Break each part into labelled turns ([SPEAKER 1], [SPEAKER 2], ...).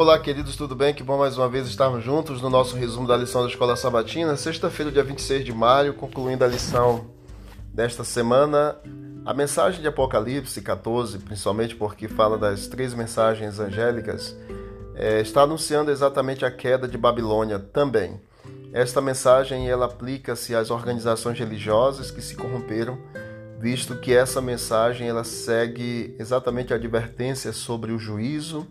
[SPEAKER 1] Olá, queridos, tudo bem? Que bom mais uma vez estarmos juntos no nosso resumo da lição da Escola Sabatina. Sexta-feira, dia 26 de maio, concluindo a lição desta semana. A mensagem de Apocalipse 14, principalmente porque fala das três mensagens angélicas, é, está anunciando exatamente a queda de Babilônia também. Esta mensagem ela aplica-se às organizações religiosas que se corromperam, visto que essa mensagem ela segue exatamente a advertência sobre o juízo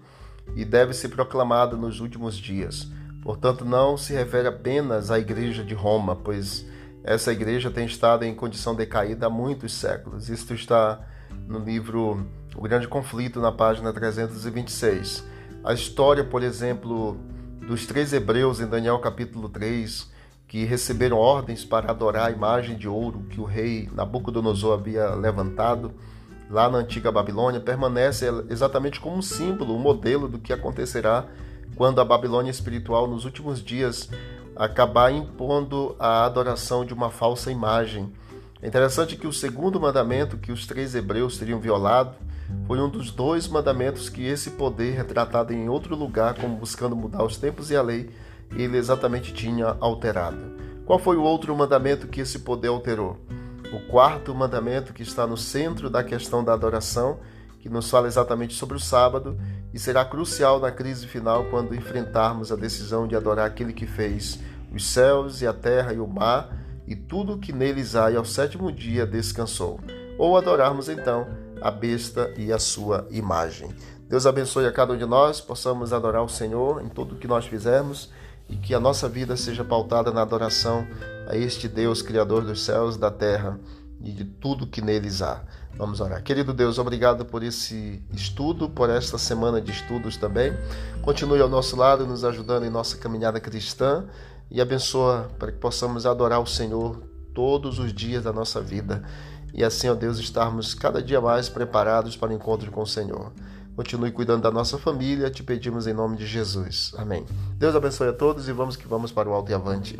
[SPEAKER 1] e deve ser proclamada nos últimos dias. Portanto, não se refere apenas à igreja de Roma, pois essa igreja tem estado em condição decaída há muitos séculos. Isto está no livro O Grande Conflito, na página 326. A história, por exemplo, dos três hebreus em Daniel capítulo 3, que receberam ordens para adorar a imagem de ouro que o rei Nabucodonosor havia levantado, lá na antiga Babilônia, permanece exatamente como um símbolo, um modelo do que acontecerá quando a Babilônia espiritual, nos últimos dias, acabar impondo a adoração de uma falsa imagem. É interessante que o segundo mandamento que os três hebreus teriam violado foi um dos dois mandamentos que esse poder, retratado em outro lugar, como buscando mudar os tempos e a lei, ele exatamente tinha alterado. Qual foi o outro mandamento que esse poder alterou? O quarto mandamento que está no centro da questão da adoração, que nos fala exatamente sobre o sábado e será crucial na crise final quando enfrentarmos a decisão de adorar aquele que fez os céus e a terra e o mar e tudo o que neles há e ao sétimo dia descansou. Ou adorarmos então a besta e a sua imagem. Deus abençoe a cada um de nós, possamos adorar o Senhor em tudo o que nós fizermos e que a nossa vida seja pautada na adoração a este Deus, Criador dos céus da terra e de tudo que neles há. Vamos orar. Querido Deus, obrigado por esse estudo, por esta semana de estudos também. Continue ao nosso lado, nos ajudando em nossa caminhada cristã e abençoa para que possamos adorar o Senhor todos os dias da nossa vida e assim, ó Deus, estarmos cada dia mais preparados para o encontro com o Senhor. Continue cuidando da nossa família, te pedimos em nome de Jesus. Amém. Deus abençoe a todos e vamos que vamos para o alto e avante.